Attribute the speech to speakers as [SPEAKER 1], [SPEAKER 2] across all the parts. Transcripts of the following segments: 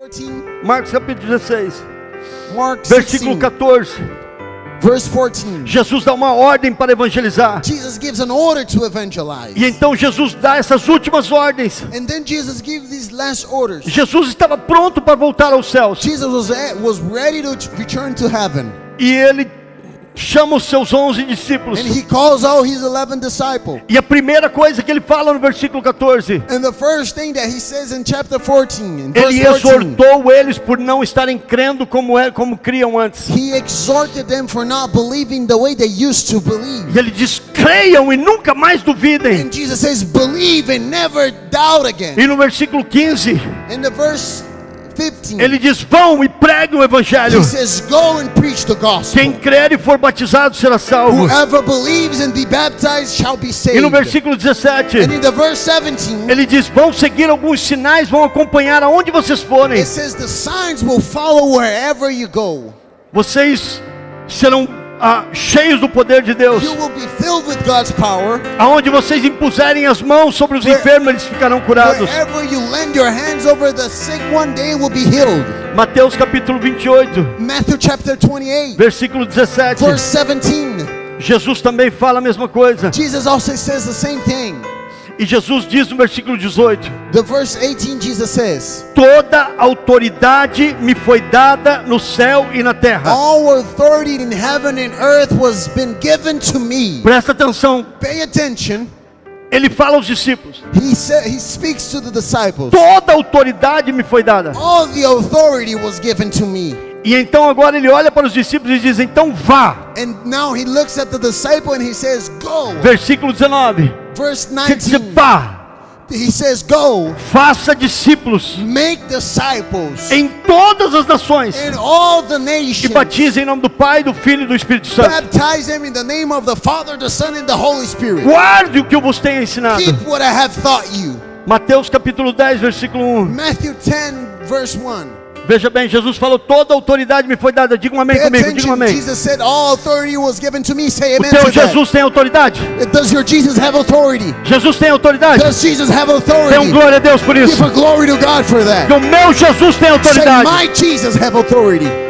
[SPEAKER 1] 14,
[SPEAKER 2] Marcos capítulo 16,
[SPEAKER 1] Mark
[SPEAKER 2] versículo
[SPEAKER 1] 16,
[SPEAKER 2] 14.
[SPEAKER 1] verse 14.
[SPEAKER 2] Jesus dá uma ordem para evangelizar.
[SPEAKER 1] Jesus gives an order to evangelize.
[SPEAKER 2] E então Jesus dá essas últimas ordens.
[SPEAKER 1] And then Jesus gives these last orders.
[SPEAKER 2] Jesus estava pronto para voltar aos céus.
[SPEAKER 1] Jesus was, at- was ready to return to heaven.
[SPEAKER 2] E ele chama os seus onze discípulos.
[SPEAKER 1] And he calls out his 11 disciples.
[SPEAKER 2] E a primeira coisa que ele fala no versículo 14,
[SPEAKER 1] And the first thing that he says in chapter 14, in verse
[SPEAKER 2] ele
[SPEAKER 1] 14,
[SPEAKER 2] exortou eles por não estarem crendo como é, como criam antes. E ele diz: creiam e nunca mais duvidem.
[SPEAKER 1] And Jesus says, believe and never doubt again.
[SPEAKER 2] E no versículo 15,
[SPEAKER 1] In the verse 15,
[SPEAKER 2] ele diz: vão e preguem o evangelho.
[SPEAKER 1] he says, go and preach the gospel.
[SPEAKER 2] Quem crer e for batizado será salvo.
[SPEAKER 1] Whoever believes and be baptized shall be saved.
[SPEAKER 2] E no versículo 17,
[SPEAKER 1] And in the verse 17,
[SPEAKER 2] ele diz: vão seguir alguns sinais, vão acompanhar aonde vocês forem.
[SPEAKER 1] says the signs will follow wherever you go.
[SPEAKER 2] Vocês serão ah, cheios do poder de Deus.
[SPEAKER 1] Power.
[SPEAKER 2] Aonde vocês impuserem as mãos sobre os enfermos, eles ficarão curados.
[SPEAKER 1] You sick.
[SPEAKER 2] Mateus capítulo 28,
[SPEAKER 1] Matthew chapter 28,
[SPEAKER 2] versículo 17.
[SPEAKER 1] verse 17.
[SPEAKER 2] Jesus também fala a mesma coisa.
[SPEAKER 1] Jesus also says the same thing.
[SPEAKER 2] E Jesus diz no versículo 18:
[SPEAKER 1] The verse 18, Jesus says,
[SPEAKER 2] Toda autoridade me foi dada no céu e na terra.
[SPEAKER 1] All authority in heaven and earth was been given to me.
[SPEAKER 2] Presta atenção,
[SPEAKER 1] Pay attention.
[SPEAKER 2] ele fala aos discípulos:
[SPEAKER 1] He said he speaks to the disciples.
[SPEAKER 2] Toda autoridade me foi dada.
[SPEAKER 1] All the authority was given to me.
[SPEAKER 2] E então agora ele olha para os discípulos e diz: Então vá.
[SPEAKER 1] And now he looks at the disciple and he says, Go.
[SPEAKER 2] Versículo 19:
[SPEAKER 1] Verse
[SPEAKER 2] Você diz,
[SPEAKER 1] 19.
[SPEAKER 2] vá,
[SPEAKER 1] He says, Go.
[SPEAKER 2] faça discípulos
[SPEAKER 1] Make disciples
[SPEAKER 2] em todas as nações
[SPEAKER 1] in all the
[SPEAKER 2] e
[SPEAKER 1] nations.
[SPEAKER 2] batize em nome do Pai, do Filho e do Espírito Santo.
[SPEAKER 1] Baptize them in the name of the Father, the Son, and the Holy Spirit.
[SPEAKER 2] Guarde o que eu vos tenho ensinado.
[SPEAKER 1] Keep what I have taught you.
[SPEAKER 2] Mateus capítulo 10, versículo 1.
[SPEAKER 1] Matthew 10, verse 1.
[SPEAKER 2] Veja bem, Jesus falou: toda autoridade me foi dada. Diga um amém
[SPEAKER 1] Pay
[SPEAKER 2] comigo, diga um amém.
[SPEAKER 1] Jesus said, All authority was given to me. Say
[SPEAKER 2] O
[SPEAKER 1] amen
[SPEAKER 2] teu
[SPEAKER 1] to that.
[SPEAKER 2] Jesus tem autoridade?
[SPEAKER 1] Does your Jesus have authority?
[SPEAKER 2] Jesus tem autoridade?
[SPEAKER 1] Does Jesus have
[SPEAKER 2] Dê um
[SPEAKER 1] authority?
[SPEAKER 2] glória a Deus por
[SPEAKER 1] Give
[SPEAKER 2] isso.
[SPEAKER 1] a glory to God for that.
[SPEAKER 2] Que o meu Jesus tem
[SPEAKER 1] Say,
[SPEAKER 2] autoridade.
[SPEAKER 1] my Jesus have authority.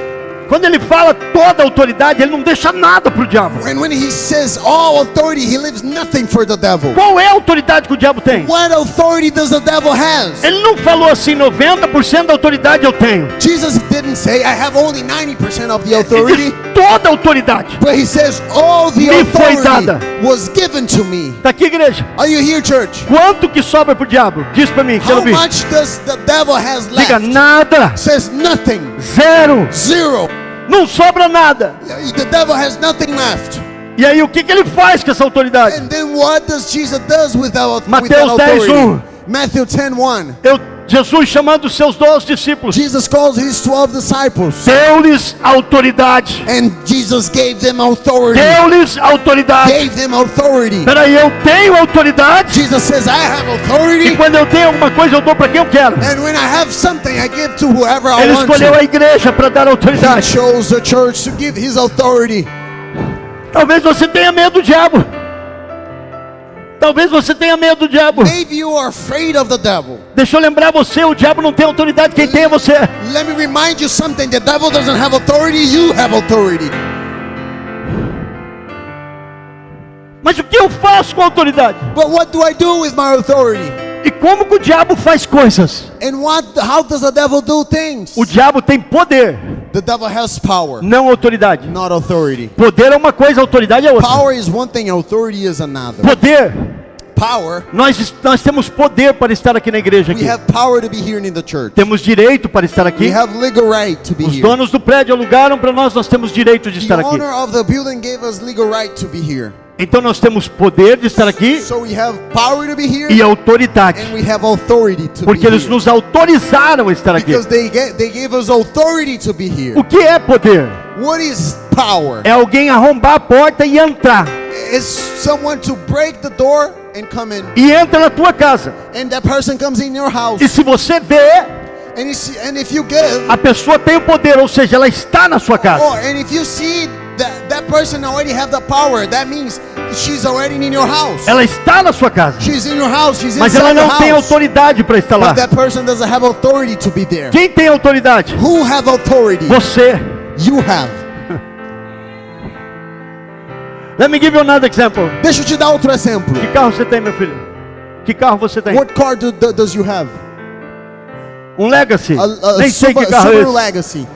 [SPEAKER 2] Quando ele fala toda autoridade, ele não deixa nada para o diabo.
[SPEAKER 1] And when he says all authority, he leaves nothing for the devil.
[SPEAKER 2] Qual é a autoridade que o diabo tem?
[SPEAKER 1] What authority does the devil has?
[SPEAKER 2] Ele não falou assim, 90% da autoridade eu tenho.
[SPEAKER 1] Jesus didn't say, I have only 90% of the
[SPEAKER 2] Ele
[SPEAKER 1] authority.
[SPEAKER 2] toda autoridade.
[SPEAKER 1] But he says, all the
[SPEAKER 2] Me foi
[SPEAKER 1] authority
[SPEAKER 2] dada.
[SPEAKER 1] was given to me.
[SPEAKER 2] Tá aqui, igreja.
[SPEAKER 1] Are you here, church?
[SPEAKER 2] Quanto que sobra pro diabo? Diz para mim, quero
[SPEAKER 1] How much does the devil has
[SPEAKER 2] Diga
[SPEAKER 1] left?
[SPEAKER 2] nada.
[SPEAKER 1] Says nothing.
[SPEAKER 2] Zero.
[SPEAKER 1] Zero.
[SPEAKER 2] Não sobra nada.
[SPEAKER 1] The devil has nothing left.
[SPEAKER 2] E aí o que, que ele faz com essa autoridade?
[SPEAKER 1] And then what does Jesus does with with
[SPEAKER 2] Mateus
[SPEAKER 1] that
[SPEAKER 2] 10,
[SPEAKER 1] authority?
[SPEAKER 2] 1.
[SPEAKER 1] Matthew 10, 1.
[SPEAKER 2] Eu, Jesus chamando seus doze discípulos,
[SPEAKER 1] Jesus calls his 12 disciples.
[SPEAKER 2] deu-lhes autoridade.
[SPEAKER 1] And Jesus gave them authority.
[SPEAKER 2] Deu-lhes autoridade.
[SPEAKER 1] Gave them authority.
[SPEAKER 2] Peraí, eu tenho autoridade.
[SPEAKER 1] Jesus says, I have
[SPEAKER 2] E
[SPEAKER 1] authority.
[SPEAKER 2] quando eu tenho alguma coisa, eu dou para quem eu quero.
[SPEAKER 1] And when I have something, I give to whoever I
[SPEAKER 2] Ele
[SPEAKER 1] want
[SPEAKER 2] escolheu
[SPEAKER 1] to.
[SPEAKER 2] a igreja para dar
[SPEAKER 1] He
[SPEAKER 2] autoridade.
[SPEAKER 1] chose the church to give his authority.
[SPEAKER 2] Talvez você tenha medo do diabo. Talvez você tenha medo do diabo.
[SPEAKER 1] Maybe you are afraid of the devil.
[SPEAKER 2] Deixa eu lembrar você, o diabo não tem autoridade, quem tem é você.
[SPEAKER 1] Let me remind you something. The devil doesn't have authority, you have authority.
[SPEAKER 2] Mas o que eu faço com a autoridade?
[SPEAKER 1] But what do I do with my authority?
[SPEAKER 2] E como que o diabo faz coisas?
[SPEAKER 1] And what how does the devil do things?
[SPEAKER 2] O diabo tem poder,
[SPEAKER 1] The devil has power,
[SPEAKER 2] não autoridade.
[SPEAKER 1] not authority.
[SPEAKER 2] Poder é uma coisa, autoridade é outra.
[SPEAKER 1] Power is one thing, authority is another.
[SPEAKER 2] Poder, nós, nós temos poder para estar aqui na igreja.
[SPEAKER 1] we
[SPEAKER 2] Aqui.
[SPEAKER 1] have power to be here in the church.
[SPEAKER 2] Temos direito para estar
[SPEAKER 1] We
[SPEAKER 2] aqui.
[SPEAKER 1] have legal right to be
[SPEAKER 2] Os
[SPEAKER 1] here.
[SPEAKER 2] donos do prédio alugaram para nós, nós temos direito de
[SPEAKER 1] The
[SPEAKER 2] estar aqui.
[SPEAKER 1] owner of the building gave us legal right to be here.
[SPEAKER 2] Então nós temos poder de estar aqui
[SPEAKER 1] So we have power to be here
[SPEAKER 2] e autoridade,
[SPEAKER 1] and we have authority to
[SPEAKER 2] porque eles
[SPEAKER 1] here.
[SPEAKER 2] nos autorizaram a estar aqui.
[SPEAKER 1] Because they gave us authority to be here.
[SPEAKER 2] O que é poder?
[SPEAKER 1] What is power?
[SPEAKER 2] É alguém arrombar a porta e entrar.
[SPEAKER 1] Someone to break the door and come in.
[SPEAKER 2] E entra na tua casa.
[SPEAKER 1] And that person comes in your house.
[SPEAKER 2] E se você vê,
[SPEAKER 1] And, and if you give,
[SPEAKER 2] a pessoa tem o poder, ou seja, ela está na sua casa.
[SPEAKER 1] or and if you see that that person already have the power, that means she's already in your house.
[SPEAKER 2] Ela está na sua casa,
[SPEAKER 1] She's in your house. She's
[SPEAKER 2] mas ela não tem autoridade para estar lá.
[SPEAKER 1] But that person doesn't have authority to be there.
[SPEAKER 2] Quem tem autoridade?
[SPEAKER 1] Who have authority?
[SPEAKER 2] Você.
[SPEAKER 1] You have.
[SPEAKER 2] Let me give you another example.
[SPEAKER 1] Deixa eu te dar outro exemplo.
[SPEAKER 2] Que carro você tem, meu filho? Que carro você tem?
[SPEAKER 1] What car do, do- does you have?
[SPEAKER 2] Um Legacy.
[SPEAKER 1] A, a
[SPEAKER 2] Nem sei que carro é esse.
[SPEAKER 1] Legacy.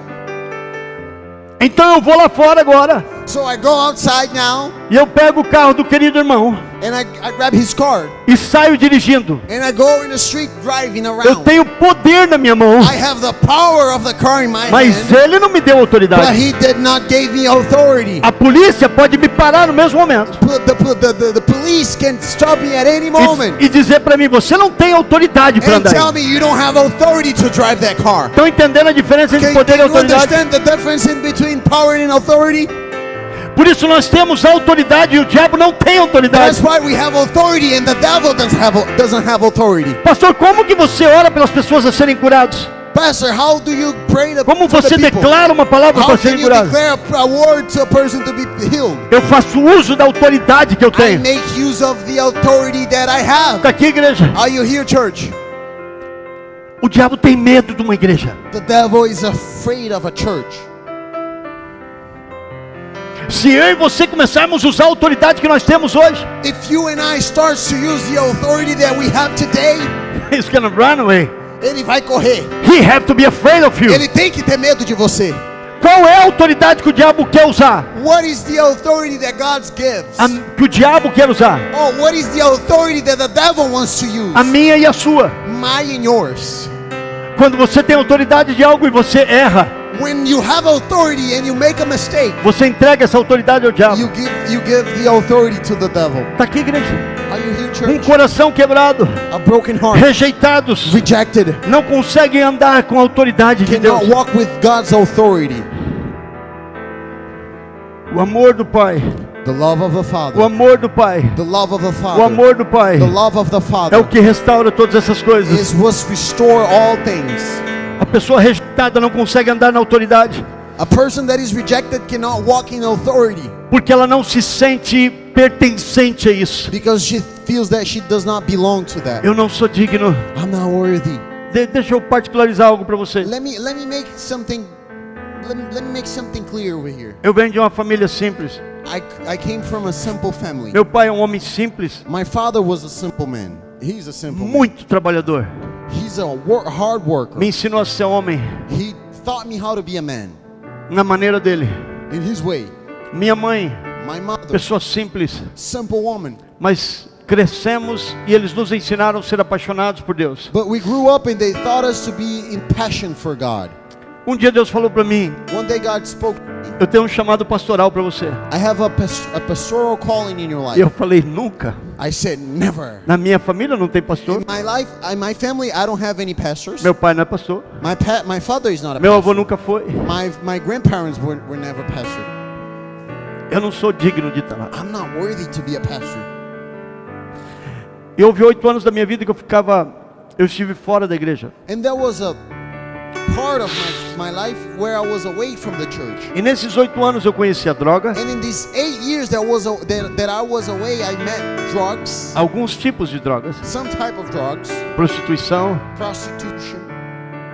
[SPEAKER 2] Então eu vou lá fora agora
[SPEAKER 1] So I go outside now
[SPEAKER 2] e eu pego o carro do querido irmão
[SPEAKER 1] and I, I grab his car
[SPEAKER 2] e saio dirigindo.
[SPEAKER 1] and I go in the street driving
[SPEAKER 2] Eu
[SPEAKER 1] around.
[SPEAKER 2] tenho poder na minha mão,
[SPEAKER 1] I have the power of the car in my
[SPEAKER 2] mas
[SPEAKER 1] hand,
[SPEAKER 2] ele não me deu
[SPEAKER 1] but
[SPEAKER 2] autoridade.
[SPEAKER 1] he did not give me authority.
[SPEAKER 2] A polícia pode me parar no mesmo momento
[SPEAKER 1] P- The, the, the, the police can stop me at any moment
[SPEAKER 2] e, e dizer para mim: você não tem autoridade para
[SPEAKER 1] and
[SPEAKER 2] andar.
[SPEAKER 1] tell
[SPEAKER 2] aí."
[SPEAKER 1] me you don't have authority to drive that car.
[SPEAKER 2] Estão entendendo a diferença entre
[SPEAKER 1] Can,
[SPEAKER 2] poder e
[SPEAKER 1] can you
[SPEAKER 2] autoridade?
[SPEAKER 1] understand the difference in between power and authority?
[SPEAKER 2] Por isso nós temos autoridade e o diabo não tem autoridade.
[SPEAKER 1] That's why we have authority and the devil doesn't have, doesn't have authority.
[SPEAKER 2] Pastor, como que você ora pelas pessoas a serem curadas?
[SPEAKER 1] Pastor, how do you pray the,
[SPEAKER 2] Como você declara uma palavra para
[SPEAKER 1] to to be healed?
[SPEAKER 2] Eu faço uso da autoridade que eu tenho.
[SPEAKER 1] make use of the authority that I have.
[SPEAKER 2] Está aqui, igreja.
[SPEAKER 1] Are you here, church?
[SPEAKER 2] O diabo tem medo de uma igreja.
[SPEAKER 1] The devil is afraid of a church.
[SPEAKER 2] Se eu e você começarmos a usar a autoridade que nós temos hoje,
[SPEAKER 1] If you and I start to use the authority that we have today,
[SPEAKER 2] he's gonna run away.
[SPEAKER 1] ele vai correr.
[SPEAKER 2] He have to be afraid of you.
[SPEAKER 1] Ele tem que ter medo de você.
[SPEAKER 2] Qual é a autoridade que o diabo quer usar?
[SPEAKER 1] What is the authority that God gives?
[SPEAKER 2] A, que o diabo quer usar?
[SPEAKER 1] Oh, what is the authority that the devil wants to use?
[SPEAKER 2] A minha e a sua.
[SPEAKER 1] My and yours.
[SPEAKER 2] Quando você tem autoridade de algo e você erra,
[SPEAKER 1] When you have authority and you make a mistake,
[SPEAKER 2] você entrega essa autoridade ao diabo.
[SPEAKER 1] you give you give the authority to the devil.
[SPEAKER 2] Está aqui, igreja. Um coração quebrado,
[SPEAKER 1] A broken heart,
[SPEAKER 2] rejeitados,
[SPEAKER 1] rejected,
[SPEAKER 2] não conseguem andar com a autoridade de Deus.
[SPEAKER 1] walk with God's authority.
[SPEAKER 2] O amor do Pai,
[SPEAKER 1] The love of the
[SPEAKER 2] o
[SPEAKER 1] Father.
[SPEAKER 2] amor do Pai,
[SPEAKER 1] The love of the
[SPEAKER 2] o
[SPEAKER 1] Father.
[SPEAKER 2] amor do Pai
[SPEAKER 1] The love of the
[SPEAKER 2] é o
[SPEAKER 1] Father
[SPEAKER 2] que restaura todas essas coisas.
[SPEAKER 1] is what restore all things.
[SPEAKER 2] A pessoa rejeitada não consegue andar na autoridade
[SPEAKER 1] A person that is rejected cannot walk in authority
[SPEAKER 2] porque ela não se sente pertencente a isso.
[SPEAKER 1] because she feels that she does not belong to that.
[SPEAKER 2] Eu não sou digno.
[SPEAKER 1] I'm not worthy.
[SPEAKER 2] De- deixa eu particularizar algo para você.
[SPEAKER 1] Let me let me make something let me, let me make something clear over here.
[SPEAKER 2] Eu venho de uma família simples.
[SPEAKER 1] I, I came from a simple family.
[SPEAKER 2] Meu pai é um homem simples,
[SPEAKER 1] My father was a simple man. He's a simple man.
[SPEAKER 2] muito trabalhador.
[SPEAKER 1] He's a wor- hard worker.
[SPEAKER 2] Me ensinou a ser homem
[SPEAKER 1] He taught me how to be a man
[SPEAKER 2] na maneira dele.
[SPEAKER 1] in his way.
[SPEAKER 2] Minha mãe,
[SPEAKER 1] My mother,
[SPEAKER 2] pessoa simples,
[SPEAKER 1] simple woman.
[SPEAKER 2] mas crescemos e eles nos ensinaram a ser apaixonados por Deus.
[SPEAKER 1] But we grew up and they taught us to be in passion for God.
[SPEAKER 2] Um dia Deus falou para mim:
[SPEAKER 1] One day God spoke,
[SPEAKER 2] Eu tenho um chamado pastoral para você.
[SPEAKER 1] I have a, a pastoral calling in your life.
[SPEAKER 2] eu falei: Nunca.
[SPEAKER 1] I said, never.
[SPEAKER 2] Na minha família não tem pastor.
[SPEAKER 1] In my life, in my family, I don't have any pastors.
[SPEAKER 2] Meu pai não é pastor.
[SPEAKER 1] My pa- my father is not a
[SPEAKER 2] Meu avô
[SPEAKER 1] pastor.
[SPEAKER 2] nunca foi.
[SPEAKER 1] My my grandparents were, were never pastored.
[SPEAKER 2] Eu não sou digno de estar lá.
[SPEAKER 1] I'm not worthy to be a pastor.
[SPEAKER 2] E houve oito anos da minha vida que eu ficava, eu estive fora da igreja.
[SPEAKER 1] And there was a part of my, my life where I was away from the church.
[SPEAKER 2] E nesses oito anos eu conheci a droga,
[SPEAKER 1] And in these eight years that was a, that, that I was away, I met drugs,
[SPEAKER 2] alguns tipos de drogas,
[SPEAKER 1] some type of drugs,
[SPEAKER 2] prostituição.
[SPEAKER 1] prostitution.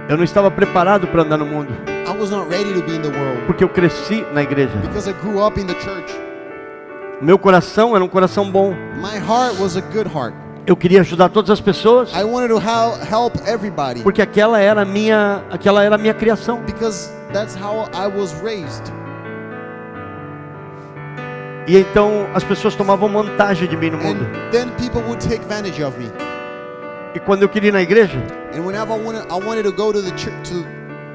[SPEAKER 2] Eu não estava preparado para andar no mundo,
[SPEAKER 1] I was not ready to be in the world
[SPEAKER 2] porque eu cresci na igreja.
[SPEAKER 1] because I grew up in the church.
[SPEAKER 2] Meu coração era um coração bom.
[SPEAKER 1] My heart was a good heart.
[SPEAKER 2] Eu queria ajudar todas as pessoas,
[SPEAKER 1] I wanted to hel- help everybody
[SPEAKER 2] porque aquela era a minha, aquela era minha criação.
[SPEAKER 1] because that's how I was raised.
[SPEAKER 2] E então as pessoas tomavam vantagem de mim no mundo.
[SPEAKER 1] And then people would take advantage of me.
[SPEAKER 2] E quando eu queria ir na igreja,
[SPEAKER 1] And whenever I wanted, I wanted to go to the church, to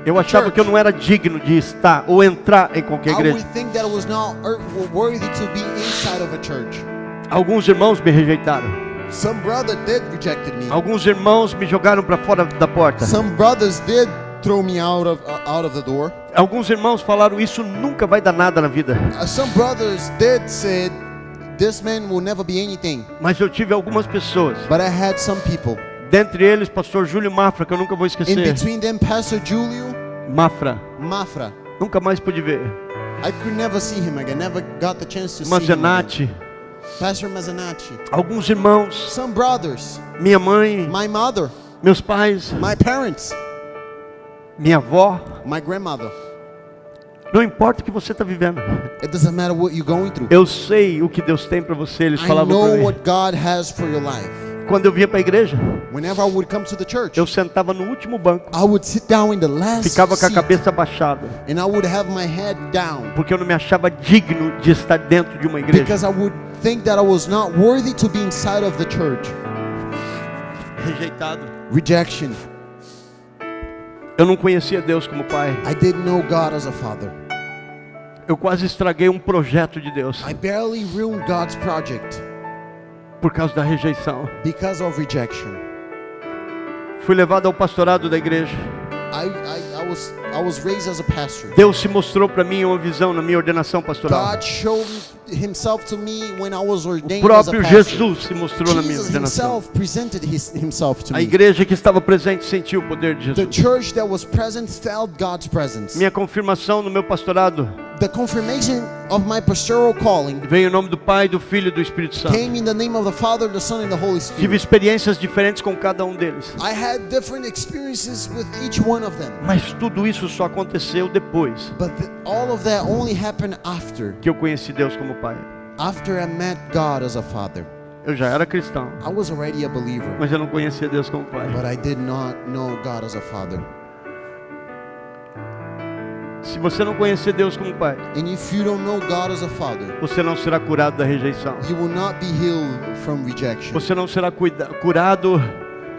[SPEAKER 2] eu achava que eu não era digno de estar ou entrar em qualquer igreja.
[SPEAKER 1] er-.
[SPEAKER 2] Alguns irmãos me rejeitaram.
[SPEAKER 1] Some brother did rejected me.
[SPEAKER 2] Alguns irmãos me jogaram para fora da porta.
[SPEAKER 1] Some brothers did throw me out of uh, out of the door.
[SPEAKER 2] Alguns irmãos falaram: Isso nunca vai dar nada na vida.
[SPEAKER 1] Uh, some brothers did said, "This man will never be anything."
[SPEAKER 2] Mas eu tive algumas pessoas,
[SPEAKER 1] But I had some people.
[SPEAKER 2] dentre eles, pastor Júlio Mafra, que eu nunca vou
[SPEAKER 1] In
[SPEAKER 2] esquecer.
[SPEAKER 1] between them, Pastor Julio
[SPEAKER 2] Mafra,
[SPEAKER 1] Mafra.
[SPEAKER 2] nunca mais pude ver.
[SPEAKER 1] I could never see him again. Never got the chance to see him. Again. Pastor Mazzanati.
[SPEAKER 2] alguns irmãos,
[SPEAKER 1] Some brothers,
[SPEAKER 2] minha mãe,
[SPEAKER 1] my mother,
[SPEAKER 2] meus pais,
[SPEAKER 1] my parents,
[SPEAKER 2] minha avó.
[SPEAKER 1] my grandmother.
[SPEAKER 2] Não importa o que você está vivendo.
[SPEAKER 1] It doesn't matter what you're going through.
[SPEAKER 2] Eu sei o que Deus tem para você. Eles
[SPEAKER 1] I
[SPEAKER 2] falavam
[SPEAKER 1] know what God has for your life.
[SPEAKER 2] Quando eu vinha para a igreja,
[SPEAKER 1] Whenever I would come to the church,
[SPEAKER 2] eu sentava no último banco,
[SPEAKER 1] I would sit down in the last
[SPEAKER 2] ficava com a cabeça baixada,
[SPEAKER 1] and I would have my head down
[SPEAKER 2] porque eu não me achava digno de estar dentro de uma igreja.
[SPEAKER 1] because I would think that I was not worthy to be inside of the church.
[SPEAKER 2] Rejeitado.
[SPEAKER 1] Rejection.
[SPEAKER 2] Eu não conhecia Deus como pai.
[SPEAKER 1] I didn't know God as a father.
[SPEAKER 2] Eu quase estraguei um projeto de Deus
[SPEAKER 1] I barely ruined God's project
[SPEAKER 2] por causa da rejeição.
[SPEAKER 1] because of rejection.
[SPEAKER 2] Fui levado ao pastorado da igreja.
[SPEAKER 1] I, I, I was I was raised as a pastor.
[SPEAKER 2] Deus se mostrou para mim uma visão na minha ordenação pastoral.
[SPEAKER 1] God showed himself to me when I was
[SPEAKER 2] O
[SPEAKER 1] ordained as a
[SPEAKER 2] próprio
[SPEAKER 1] pastor.
[SPEAKER 2] Jesus se mostrou na minha
[SPEAKER 1] Jesus
[SPEAKER 2] ordenação.
[SPEAKER 1] himself presented his, himself to
[SPEAKER 2] A igreja que estava presente sentiu o poder de
[SPEAKER 1] The
[SPEAKER 2] Jesus.
[SPEAKER 1] church that was present felt God's presence.
[SPEAKER 2] Minha confirmação no meu pastorado
[SPEAKER 1] The confirmation of my pastoral calling
[SPEAKER 2] veio em nome do Pai, do Filho e do Espírito Santo.
[SPEAKER 1] came in the name of the Father, the Son, and the Holy
[SPEAKER 2] Tive
[SPEAKER 1] Spirit.
[SPEAKER 2] experiências diferentes com cada um deles.
[SPEAKER 1] I had different experiences with each one of them,
[SPEAKER 2] Mas tudo isso só aconteceu depois
[SPEAKER 1] but the, all of that only happened after
[SPEAKER 2] que eu conheci Deus como Pai.
[SPEAKER 1] after I met God as a father.
[SPEAKER 2] Eu já era cristão,
[SPEAKER 1] I was already a believer,
[SPEAKER 2] mas eu não conhecia Deus como Pai.
[SPEAKER 1] but I did not know God as a father.
[SPEAKER 2] Se você não conhecer Deus como Pai,
[SPEAKER 1] And if you don't know God as a father,
[SPEAKER 2] você não será curado da rejeição.
[SPEAKER 1] you will not be healed from rejection.
[SPEAKER 2] Você não será cuida- curado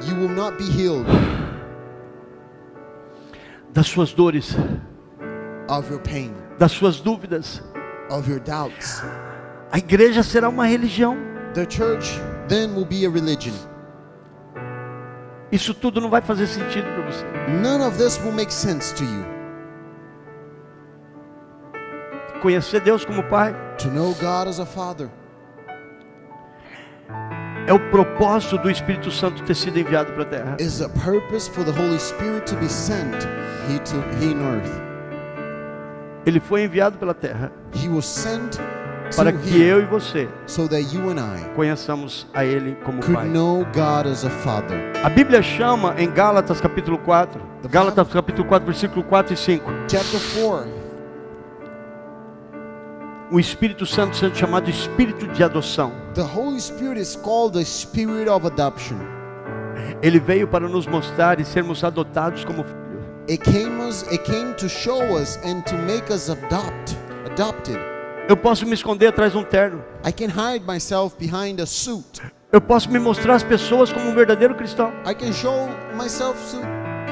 [SPEAKER 1] You will not be healed
[SPEAKER 2] das suas dores,
[SPEAKER 1] of your pain,
[SPEAKER 2] das suas dúvidas.
[SPEAKER 1] of your doubts.
[SPEAKER 2] A igreja será uma religião.
[SPEAKER 1] The church then will be a religion.
[SPEAKER 2] Isso tudo não vai fazer sentido para você.
[SPEAKER 1] None of this will make sense to you.
[SPEAKER 2] Conhecer Deus como Pai
[SPEAKER 1] To know God as a father
[SPEAKER 2] é o propósito do Espírito Santo ter sido enviado para a terra.
[SPEAKER 1] is purpose for the Holy Spirit to be sent here to here in earth.
[SPEAKER 2] Ele foi enviado pela terra
[SPEAKER 1] He was sent
[SPEAKER 2] para que eu e você
[SPEAKER 1] so that you and I
[SPEAKER 2] conheçamos a Ele como
[SPEAKER 1] could
[SPEAKER 2] Pai.
[SPEAKER 1] know God as a
[SPEAKER 2] Bíblia chama em Gálatas capítulo 4,
[SPEAKER 1] The
[SPEAKER 2] Gálatas capítulo 4, versículo 4 e 5,
[SPEAKER 1] Chapter 4,
[SPEAKER 2] o Espírito Santo sendo chamado Espírito de adoção.
[SPEAKER 1] the Holy Spirit is called the Spirit of adoption.
[SPEAKER 2] Ele veio para nos mostrar e sermos adotados como filhos.
[SPEAKER 1] It came us it came to show us and to make us adopt adopted.
[SPEAKER 2] Eu posso me esconder atrás de um terno.
[SPEAKER 1] I can hide myself behind a suit.
[SPEAKER 2] Eu posso me mostrar às pessoas como um verdadeiro cristão.
[SPEAKER 1] I can show myself to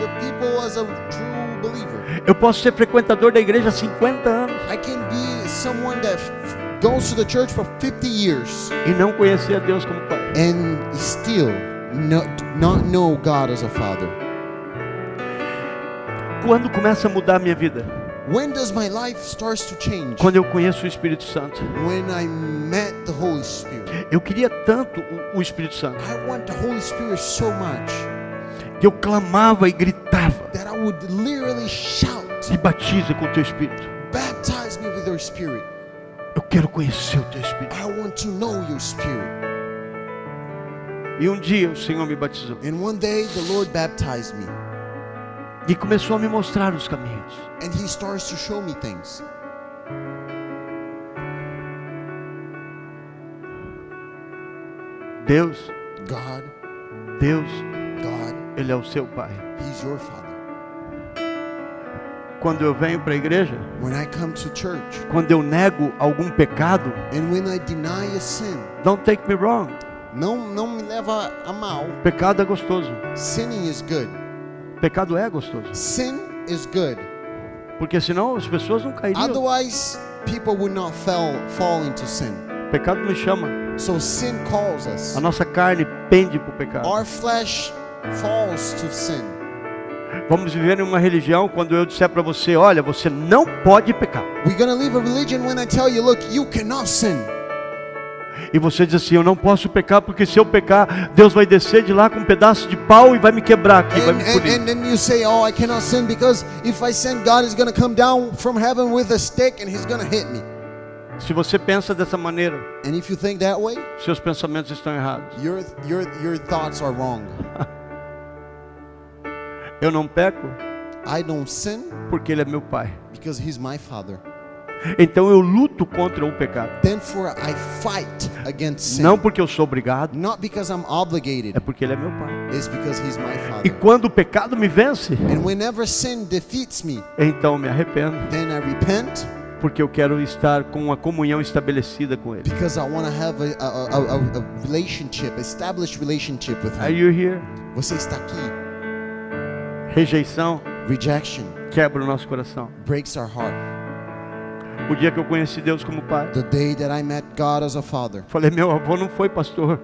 [SPEAKER 1] the people as a true believer.
[SPEAKER 2] Eu posso ser frequentador da igreja há 50 anos
[SPEAKER 1] I can someone that goes to the church for 50 years
[SPEAKER 2] e não conhecer a Deus como Pai.
[SPEAKER 1] and still not, not know God as a father.
[SPEAKER 2] Quando começa a mudar a minha vida?
[SPEAKER 1] When does my life starts to change?
[SPEAKER 2] Quando eu conheço o Espírito Santo.
[SPEAKER 1] When I met the Holy Spirit.
[SPEAKER 2] Eu queria tanto o- o Espírito Santo
[SPEAKER 1] I want the Holy Spirit so much
[SPEAKER 2] que eu clamava e gritava:
[SPEAKER 1] that I would literally shout,
[SPEAKER 2] Me batiza com o teu Espírito.
[SPEAKER 1] Your spirit.
[SPEAKER 2] Eu quero conhecer o teu Espírito.
[SPEAKER 1] I want to know your spirit.
[SPEAKER 2] E um dia o Senhor me batizou
[SPEAKER 1] And one day the Lord baptized me
[SPEAKER 2] e começou a me mostrar os caminhos.
[SPEAKER 1] and he starts to show me things.
[SPEAKER 2] Deus,
[SPEAKER 1] God,
[SPEAKER 2] Deus,
[SPEAKER 1] God,
[SPEAKER 2] Ele é o seu Pai.
[SPEAKER 1] he's your father.
[SPEAKER 2] Quando eu venho para a igreja,
[SPEAKER 1] When I come to church
[SPEAKER 2] quando eu nego algum pecado,
[SPEAKER 1] and when I deny a sin,
[SPEAKER 2] don't take me wrong.
[SPEAKER 1] não não me leva a mal.
[SPEAKER 2] Pecado é gostoso.
[SPEAKER 1] Sinning is good.
[SPEAKER 2] Pecado é gostoso.
[SPEAKER 1] Sin is good.
[SPEAKER 2] Porque senão as pessoas não cairiam.
[SPEAKER 1] Otherwise, people would not fall fall into sin.
[SPEAKER 2] Pecado me chama.
[SPEAKER 1] So sin calls us.
[SPEAKER 2] A nossa carne pende para o pecado.
[SPEAKER 1] Our flesh falls to sin.
[SPEAKER 2] Vamos viver em uma religião quando eu disser para você, olha, você não pode pecar.
[SPEAKER 1] We're gonna live a religion when I tell you, look, you cannot sin.
[SPEAKER 2] E você diz assim: Eu não posso pecar, porque se eu pecar, Deus vai descer de lá com um pedaço de pau e vai me quebrar aqui, vai
[SPEAKER 1] And,
[SPEAKER 2] me
[SPEAKER 1] and,
[SPEAKER 2] punir.
[SPEAKER 1] and then you say, Oh, I cannot sin because if I sin, God is to come down from heaven with a stick and He's to hit me.
[SPEAKER 2] Se você pensa dessa maneira,
[SPEAKER 1] And if you think that way,
[SPEAKER 2] seus pensamentos estão errados.
[SPEAKER 1] your, your, your thoughts are wrong.
[SPEAKER 2] Eu não peco
[SPEAKER 1] I don't sin
[SPEAKER 2] porque Ele é meu Pai.
[SPEAKER 1] because He's my Father.
[SPEAKER 2] Então eu luto contra o pecado.
[SPEAKER 1] Therefore, I fight against sin.
[SPEAKER 2] Não porque eu sou obrigado,
[SPEAKER 1] Not because I'm obligated,
[SPEAKER 2] é porque Ele é meu Pai.
[SPEAKER 1] it's because He's my
[SPEAKER 2] E
[SPEAKER 1] Father.
[SPEAKER 2] quando o pecado me vence,
[SPEAKER 1] And whenever sin defeats me,
[SPEAKER 2] então me arrependo,
[SPEAKER 1] then I repent
[SPEAKER 2] porque eu quero estar com uma comunhão estabelecida com Ele.
[SPEAKER 1] because I want to have a, a, a, a, relationship, established relationship with
[SPEAKER 2] Are
[SPEAKER 1] Him.
[SPEAKER 2] you here?
[SPEAKER 1] Você está aqui.
[SPEAKER 2] Rejeição
[SPEAKER 1] Rejection
[SPEAKER 2] quebra o nosso coração.
[SPEAKER 1] breaks our heart.
[SPEAKER 2] O dia que eu conheci Deus como Pai,
[SPEAKER 1] The day that I met God as a father,
[SPEAKER 2] falei: meu avô não foi pastor,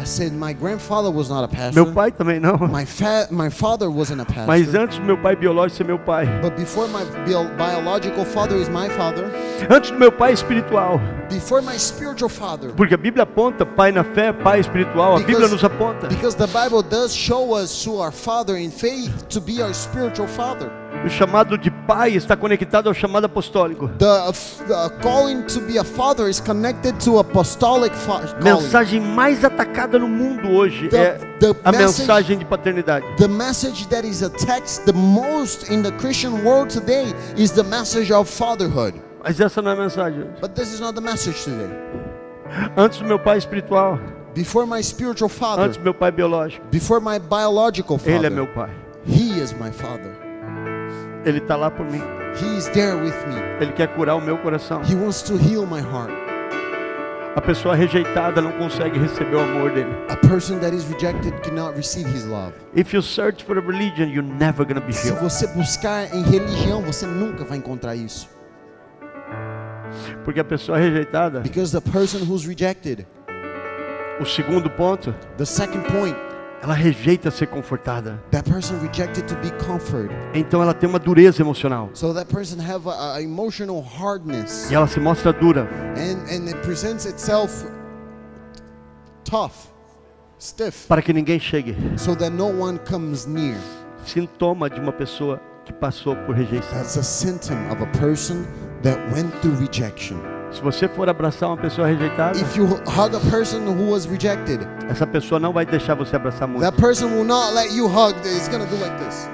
[SPEAKER 1] I said my grandfather was not a
[SPEAKER 2] meu
[SPEAKER 1] pastor.
[SPEAKER 2] pai também não.
[SPEAKER 1] My fa- my father wasn't a pastor.
[SPEAKER 2] Mas antes do meu pai biológico ser meu pai,
[SPEAKER 1] But before my bio- biological father is my father,
[SPEAKER 2] antes do meu pai espiritual,
[SPEAKER 1] before my spiritual father,
[SPEAKER 2] porque a Bíblia aponta pai na fé, pai espiritual, a
[SPEAKER 1] Because-
[SPEAKER 2] Bíblia nos aponta.
[SPEAKER 1] because the Bible does show us to our father in faith to be our spiritual father.
[SPEAKER 2] O chamado de pai está conectado ao chamado apostólico.
[SPEAKER 1] The, the calling to be a father is connected to apostolic calling.
[SPEAKER 2] Mensagem mais atacada no mundo hoje
[SPEAKER 1] The-
[SPEAKER 2] é
[SPEAKER 1] the
[SPEAKER 2] a
[SPEAKER 1] message-
[SPEAKER 2] mensagem de paternidade.
[SPEAKER 1] The message that is attacked the most in the Christian world today is the message of fatherhood.
[SPEAKER 2] Mas essa não é a mensagem.
[SPEAKER 1] But this is not the message today.
[SPEAKER 2] Antes do meu pai espiritual,
[SPEAKER 1] Before my spiritual father,
[SPEAKER 2] antes do meu pai biológico,
[SPEAKER 1] before my biological father,
[SPEAKER 2] ele é meu pai.
[SPEAKER 1] he is my father.
[SPEAKER 2] Ele está lá por mim.
[SPEAKER 1] He is there with me.
[SPEAKER 2] Ele quer curar o meu coração.
[SPEAKER 1] He wants to heal my heart.
[SPEAKER 2] A pessoa rejeitada não consegue receber o amor dele.
[SPEAKER 1] A person that is rejected cannot receive his love.
[SPEAKER 2] If you search for a religion, you're never gonna be
[SPEAKER 1] Se
[SPEAKER 2] healed.
[SPEAKER 1] você buscar em religião, você nunca vai encontrar isso.
[SPEAKER 2] Porque a pessoa rejeitada,
[SPEAKER 1] Because the person who's rejected,
[SPEAKER 2] o segundo ponto,
[SPEAKER 1] the second point,
[SPEAKER 2] ela rejeita ser confortada.
[SPEAKER 1] that person rejected to be comforted.
[SPEAKER 2] Então ela tem uma dureza emocional.
[SPEAKER 1] So that person have a, a emotional hardness.
[SPEAKER 2] E ela se mostra dura.
[SPEAKER 1] and and it presents itself tough, stiff,
[SPEAKER 2] para que ninguém chegue.
[SPEAKER 1] so that no one comes near.
[SPEAKER 2] Sintoma de uma pessoa que passou por rejeição.
[SPEAKER 1] That's a symptom of a person that went through rejection.
[SPEAKER 2] Se você for abraçar uma pessoa rejeitada,
[SPEAKER 1] If you hug a person who was rejected,
[SPEAKER 2] essa pessoa não vai deixar você abraçar muito.
[SPEAKER 1] that person will not let you hug. It's gonna do like this.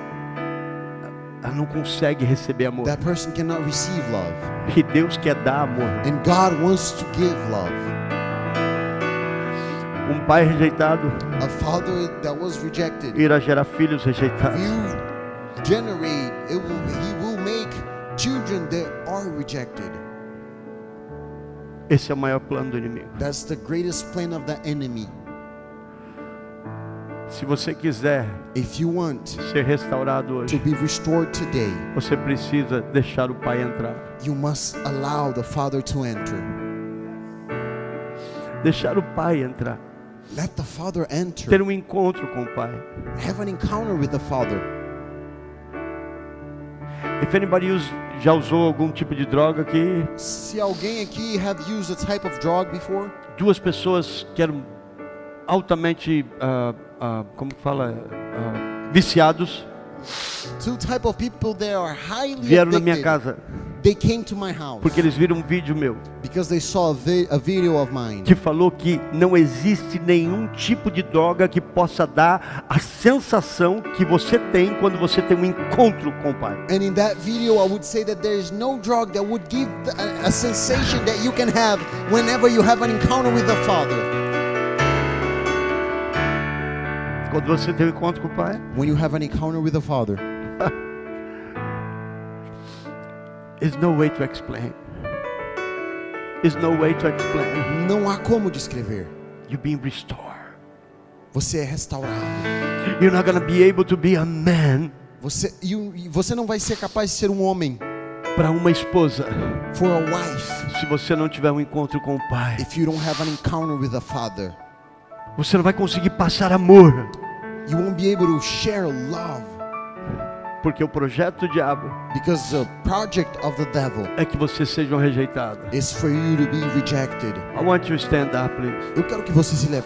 [SPEAKER 2] Ela não consegue receber amor.
[SPEAKER 1] That person cannot receive love,
[SPEAKER 2] E Deus quer dar amor.
[SPEAKER 1] and God wants to give love.
[SPEAKER 2] Um pai rejeitado
[SPEAKER 1] A father that was rejected,
[SPEAKER 2] irá gerar filhos rejeitados.
[SPEAKER 1] you generate. It will. He will make children that are rejected.
[SPEAKER 2] Esse é o maior plano do inimigo.
[SPEAKER 1] That's the greatest plan of the enemy.
[SPEAKER 2] Se você quiser
[SPEAKER 1] If you want
[SPEAKER 2] ser restaurado
[SPEAKER 1] to
[SPEAKER 2] hoje,
[SPEAKER 1] be restored today,
[SPEAKER 2] você precisa deixar o pai entrar.
[SPEAKER 1] you must allow the Father to enter.
[SPEAKER 2] Deixar o pai entrar.
[SPEAKER 1] Let the Father
[SPEAKER 2] Ter um encontro com o pai. If anybody use, já usou algum tipo de droga aqui,
[SPEAKER 1] Se alguém aqui have used a type of drug before,
[SPEAKER 2] duas pessoas que eram altamente, ah, ah, como fala, Ah, viciados,
[SPEAKER 1] two type of people that are highly
[SPEAKER 2] vieram na minha casa.
[SPEAKER 1] They came to my house.
[SPEAKER 2] Porque eles viram um vídeo meu.
[SPEAKER 1] Because they saw a, vi- a video of mine.
[SPEAKER 2] Que falou que não existe nenhum tipo de droga que possa dar a sensação que você tem quando você tem um encontro com o pai.
[SPEAKER 1] And in that video, I would say that there is no drug that would give a, a sensation that you can have whenever you have an encounter with the Father.
[SPEAKER 2] Quando você tem um encontro com o pai,
[SPEAKER 1] When you have an encounter with the Father,
[SPEAKER 2] there's no way to explain. There's no way to explain.
[SPEAKER 1] não há como descrever.
[SPEAKER 2] You're being restored.
[SPEAKER 1] Você é restaurado.
[SPEAKER 2] You're not gonna be able to be a man
[SPEAKER 1] Você, e você não vai ser capaz de ser um homem
[SPEAKER 2] para uma esposa
[SPEAKER 1] for a wife
[SPEAKER 2] se você não tiver um encontro com o pai.
[SPEAKER 1] if you don't have an encounter with the Father.
[SPEAKER 2] Você não vai conseguir passar amor,
[SPEAKER 1] You won't be able to share love
[SPEAKER 2] Porque o projeto do diabo
[SPEAKER 1] Because the project of the devil
[SPEAKER 2] é que você seja um rejeitado.
[SPEAKER 1] is for you to be rejected.
[SPEAKER 2] I want you to stand up, please.
[SPEAKER 1] Eu quero que você se levante.